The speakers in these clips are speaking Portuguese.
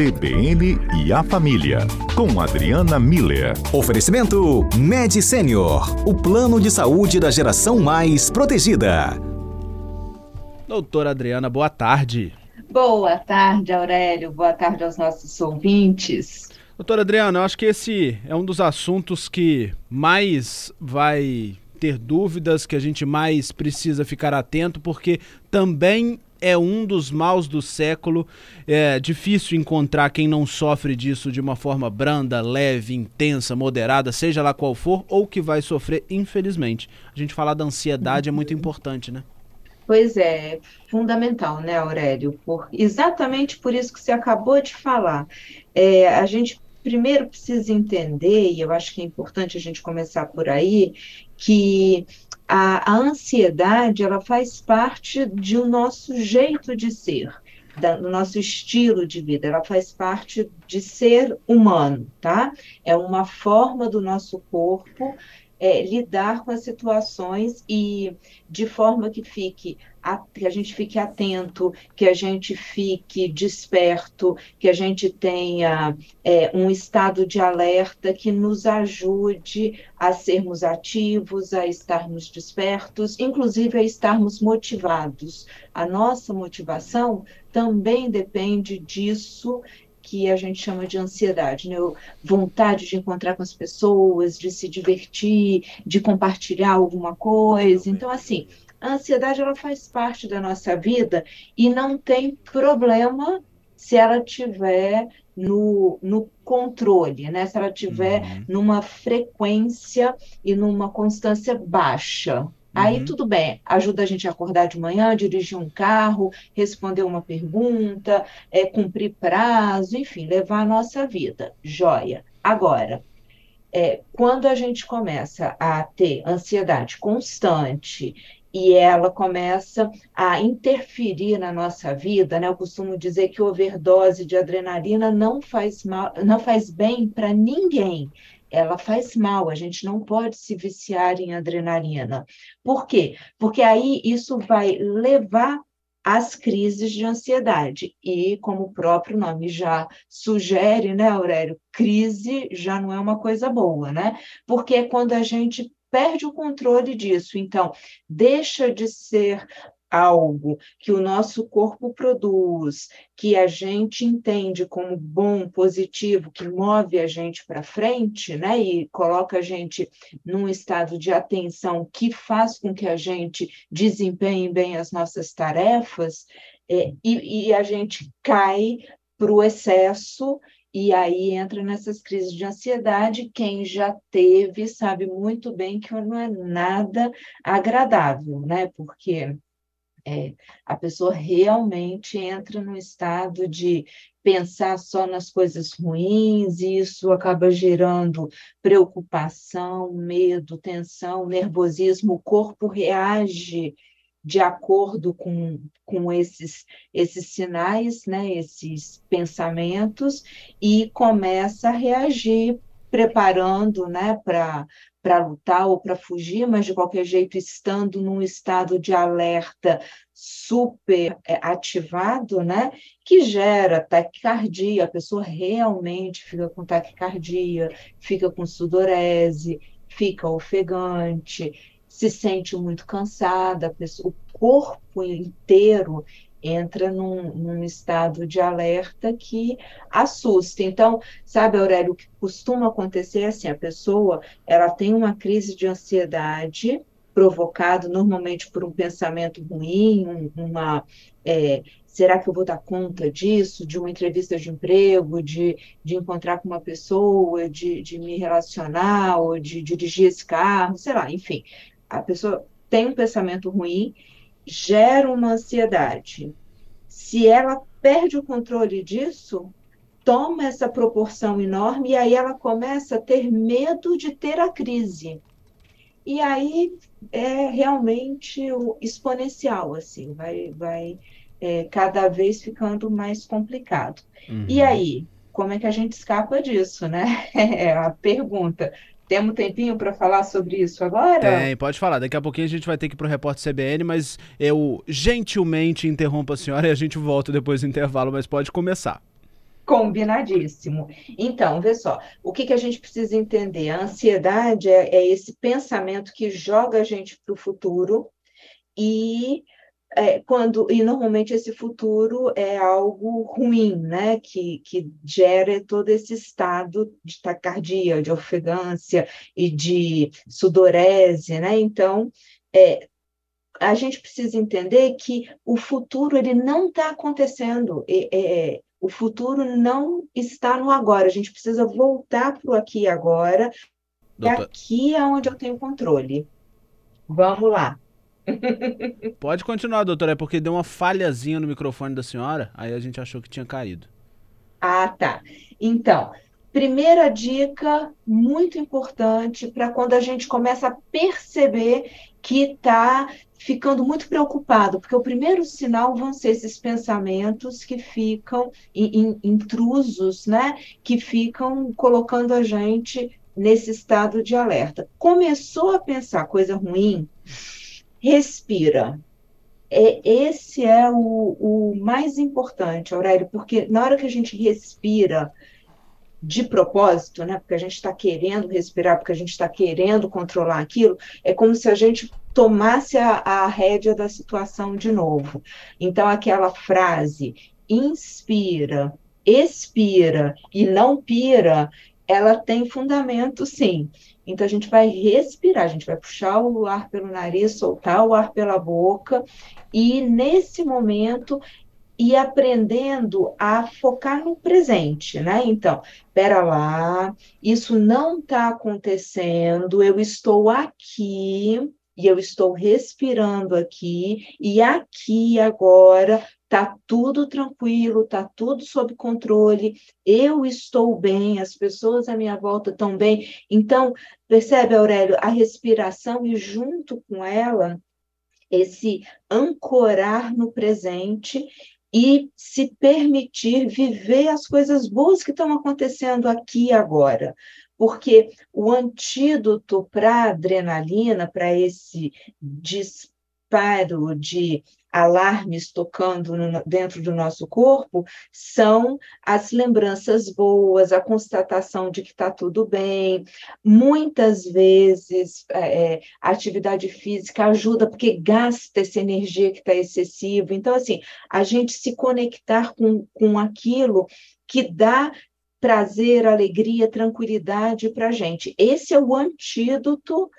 CBN e a Família, com Adriana Miller. Oferecimento Med Senior, o plano de saúde da geração mais protegida. Doutora Adriana, boa tarde. Boa tarde, Aurélio. Boa tarde aos nossos ouvintes. Doutora Adriana, eu acho que esse é um dos assuntos que mais vai ter dúvidas, que a gente mais precisa ficar atento, porque também é um dos maus do século. É difícil encontrar quem não sofre disso de uma forma branda, leve, intensa, moderada, seja lá qual for, ou que vai sofrer, infelizmente. A gente falar da ansiedade é muito importante, né? Pois é, fundamental, né, Aurélio? Por, exatamente por isso que você acabou de falar. É, a gente primeiro precisa entender, e eu acho que é importante a gente começar por aí, que a, a ansiedade ela faz parte de um nosso jeito de ser, da, do nosso estilo de vida, ela faz parte de ser humano, tá? É uma forma do nosso corpo é, lidar com as situações e de forma que fique que a gente fique atento, que a gente fique desperto, que a gente tenha é, um estado de alerta que nos ajude a sermos ativos, a estarmos despertos, inclusive a estarmos motivados. A nossa motivação também depende disso que a gente chama de ansiedade, né? vontade de encontrar com as pessoas, de se divertir, de compartilhar alguma coisa. Então, assim, a ansiedade ela faz parte da nossa vida e não tem problema se ela tiver no, no controle, né? Se ela tiver uhum. numa frequência e numa constância baixa. Aí uhum. tudo bem, ajuda a gente a acordar de manhã, dirigir um carro, responder uma pergunta, é, cumprir prazo, enfim, levar a nossa vida. Joia. Agora, é, quando a gente começa a ter ansiedade constante e ela começa a interferir na nossa vida, né? Eu costumo dizer que overdose de adrenalina não faz mal, não faz bem para ninguém ela faz mal, a gente não pode se viciar em adrenalina. Por quê? Porque aí isso vai levar às crises de ansiedade. E, como o próprio nome já sugere, né, Aurélio? Crise já não é uma coisa boa, né? Porque é quando a gente perde o controle disso. Então, deixa de ser algo que o nosso corpo produz, que a gente entende como bom, positivo, que move a gente para frente, né, e coloca a gente num estado de atenção que faz com que a gente desempenhe bem as nossas tarefas, é, e, e a gente cai para o excesso e aí entra nessas crises de ansiedade. Quem já teve sabe muito bem que não é nada agradável, né? Porque é, a pessoa realmente entra num estado de pensar só nas coisas ruins, e isso acaba gerando preocupação, medo, tensão, nervosismo, o corpo reage de acordo com, com esses, esses sinais, né, esses pensamentos, e começa a reagir preparando né, para para lutar ou para fugir, mas de qualquer jeito estando num estado de alerta super é, ativado, né, que gera taquicardia, a pessoa realmente fica com taquicardia, fica com sudorese, fica ofegante, se sente muito cansada, pessoa, o corpo inteiro entra num, num, estado de alerta que assusta. Então, sabe, Aurélio, o que costuma acontecer é assim, a pessoa, ela tem uma crise de ansiedade provocado normalmente por um pensamento ruim, um, uma é, será que eu vou dar conta disso, de uma entrevista de emprego, de, de encontrar com uma pessoa, de, de me relacionar, ou de dirigir esse carro, sei lá, enfim, a pessoa tem um pensamento ruim gera uma ansiedade. Se ela perde o controle disso, toma essa proporção enorme e aí ela começa a ter medo de ter a crise. E aí é realmente exponencial, assim, vai, vai é, cada vez ficando mais complicado. Uhum. E aí, como é que a gente escapa disso, né? É a pergunta. Temos um tempinho para falar sobre isso agora? Tem, pode falar. Daqui a pouquinho a gente vai ter que ir para o repórter CBN, mas eu gentilmente interrompo a senhora e a gente volta depois do intervalo, mas pode começar. Combinadíssimo. Então, vê só, o que, que a gente precisa entender? A ansiedade é, é esse pensamento que joga a gente para o futuro e é, quando e normalmente esse futuro é algo ruim, né? Que, que gera todo esse estado de taquicardia, de ofegância e de sudorese, né? Então, é, a gente precisa entender que o futuro ele não está acontecendo. É, o futuro não está no agora. A gente precisa voltar para o aqui e agora. Doutor... aqui é onde eu tenho controle. Vamos lá. Pode continuar, doutora, é porque deu uma falhazinha no microfone da senhora, aí a gente achou que tinha caído. Ah, tá. Então, primeira dica muito importante para quando a gente começa a perceber que está ficando muito preocupado, porque o primeiro sinal vão ser esses pensamentos que ficam in, intrusos, né? Que ficam colocando a gente nesse estado de alerta. Começou a pensar coisa ruim, respira. É, esse é o, o mais importante, Aurélio, porque na hora que a gente respira de propósito, né? Porque a gente está querendo respirar, porque a gente está querendo controlar aquilo, é como se a gente tomasse a, a rédea da situação de novo. Então, aquela frase, inspira, expira e não pira, ela tem fundamento, sim. Então, a gente vai respirar, a gente vai puxar o ar pelo nariz, soltar o ar pela boca, e nesse momento ir aprendendo a focar no presente, né? Então, pera lá, isso não está acontecendo, eu estou aqui e eu estou respirando aqui, e aqui agora tá tudo tranquilo, tá tudo sob controle, eu estou bem, as pessoas à minha volta estão bem. Então, percebe, Aurélio, a respiração e junto com ela esse ancorar no presente e se permitir viver as coisas boas que estão acontecendo aqui e agora porque o antídoto para adrenalina, para esse disparo de alarmes tocando no, dentro do nosso corpo são as lembranças boas, a constatação de que está tudo bem. Muitas vezes é, é, a atividade física ajuda porque gasta essa energia que está excessiva. Então, assim, a gente se conectar com, com aquilo que dá prazer, alegria, tranquilidade para a gente. Esse é o antídoto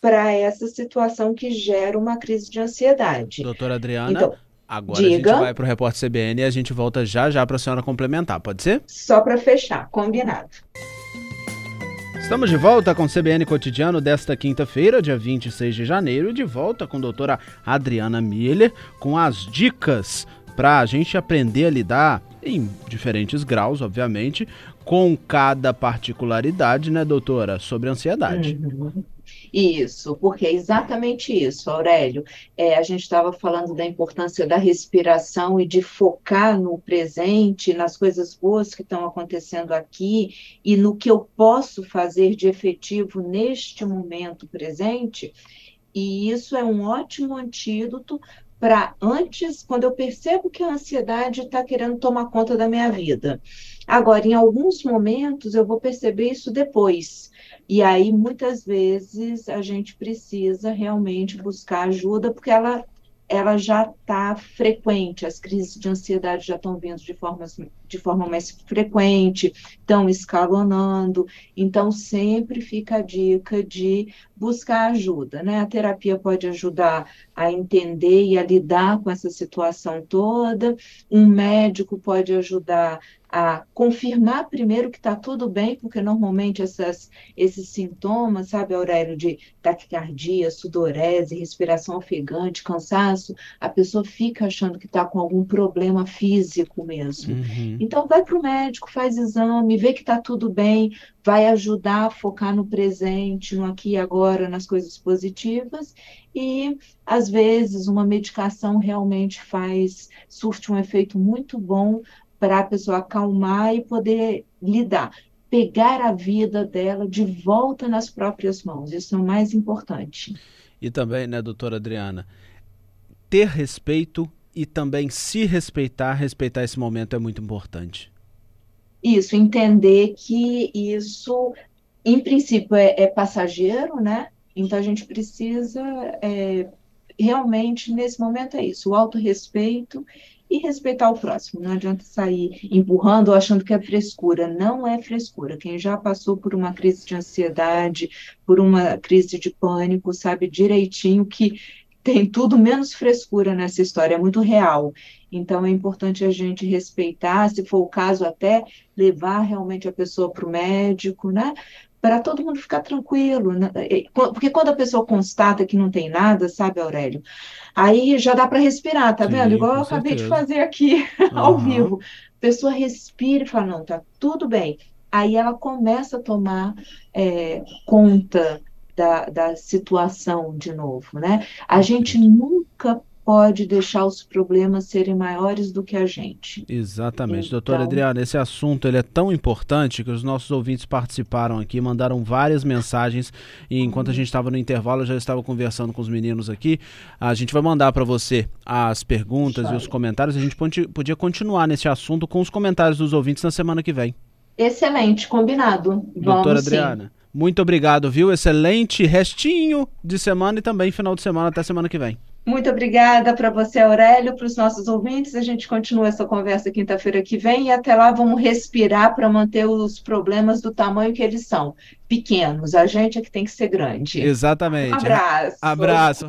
para essa situação que gera uma crise de ansiedade. Doutora Adriana, então, agora diga, a gente vai para o repórter CBN e a gente volta já já para a senhora complementar, pode ser? Só para fechar, combinado. Estamos de volta com o CBN Cotidiano desta quinta-feira, dia 26 de janeiro, e de volta com a doutora Adriana Miller com as dicas para a gente aprender a lidar em diferentes graus, obviamente, com cada particularidade, né, doutora, sobre ansiedade. Uhum. Isso, porque é exatamente isso, Aurélio. É, a gente estava falando da importância da respiração e de focar no presente, nas coisas boas que estão acontecendo aqui e no que eu posso fazer de efetivo neste momento presente. E isso é um ótimo antídoto para antes, quando eu percebo que a ansiedade está querendo tomar conta da minha vida. Agora, em alguns momentos, eu vou perceber isso depois. E aí, muitas vezes, a gente precisa realmente buscar ajuda, porque ela ela já está frequente, as crises de ansiedade já estão vindo de, formas, de forma mais frequente, estão escalonando, então sempre fica a dica de buscar ajuda, né? A terapia pode ajudar a entender e a lidar com essa situação toda, um médico pode ajudar a confirmar primeiro que está tudo bem, porque normalmente essas, esses sintomas, sabe, Aurélio, de taquicardia, sudorese, respiração ofegante, cansaço, a pessoa fica achando que está com algum problema físico mesmo. Uhum. Então, vai para o médico, faz exame, vê que está tudo bem, vai ajudar a focar no presente, no aqui e agora, nas coisas positivas, e às vezes uma medicação realmente faz, surte um efeito muito bom para a pessoa acalmar e poder lidar, pegar a vida dela de volta nas próprias mãos. Isso é o mais importante. E também, né, doutora Adriana, ter respeito e também se respeitar, respeitar esse momento é muito importante. Isso, entender que isso, em princípio, é, é passageiro, né? Então a gente precisa é, realmente, nesse momento, é isso, o autorrespeito e respeitar o próximo. Não adianta sair empurrando ou achando que é frescura. Não é frescura. Quem já passou por uma crise de ansiedade, por uma crise de pânico, sabe direitinho que tem tudo menos frescura nessa história, é muito real. Então é importante a gente respeitar, se for o caso, até levar realmente a pessoa para o médico, né? Para todo mundo ficar tranquilo. Né? Porque quando a pessoa constata que não tem nada, sabe, Aurélio? Aí já dá para respirar, tá Sim, vendo? Igual eu acabei de fazer aqui uhum. ao vivo. A pessoa respira e fala: não, tá tudo bem. Aí ela começa a tomar é, conta da, da situação de novo, né? A gente nunca pode deixar os problemas serem maiores do que a gente. Exatamente. Então... Doutora Adriana, esse assunto ele é tão importante que os nossos ouvintes participaram aqui, mandaram várias mensagens e enquanto a gente estava no intervalo, eu já estava conversando com os meninos aqui. A gente vai mandar para você as perguntas e os comentários. A gente podia continuar nesse assunto com os comentários dos ouvintes na semana que vem. Excelente, combinado. Vamos Doutora Adriana. Sim. Muito obrigado, viu? Excelente restinho de semana e também final de semana até semana que vem. Muito obrigada para você, Aurélio, para os nossos ouvintes. A gente continua essa conversa quinta-feira que vem e até lá vamos respirar para manter os problemas do tamanho que eles são, pequenos. A gente é que tem que ser grande. Exatamente. Um abraço. Abraço.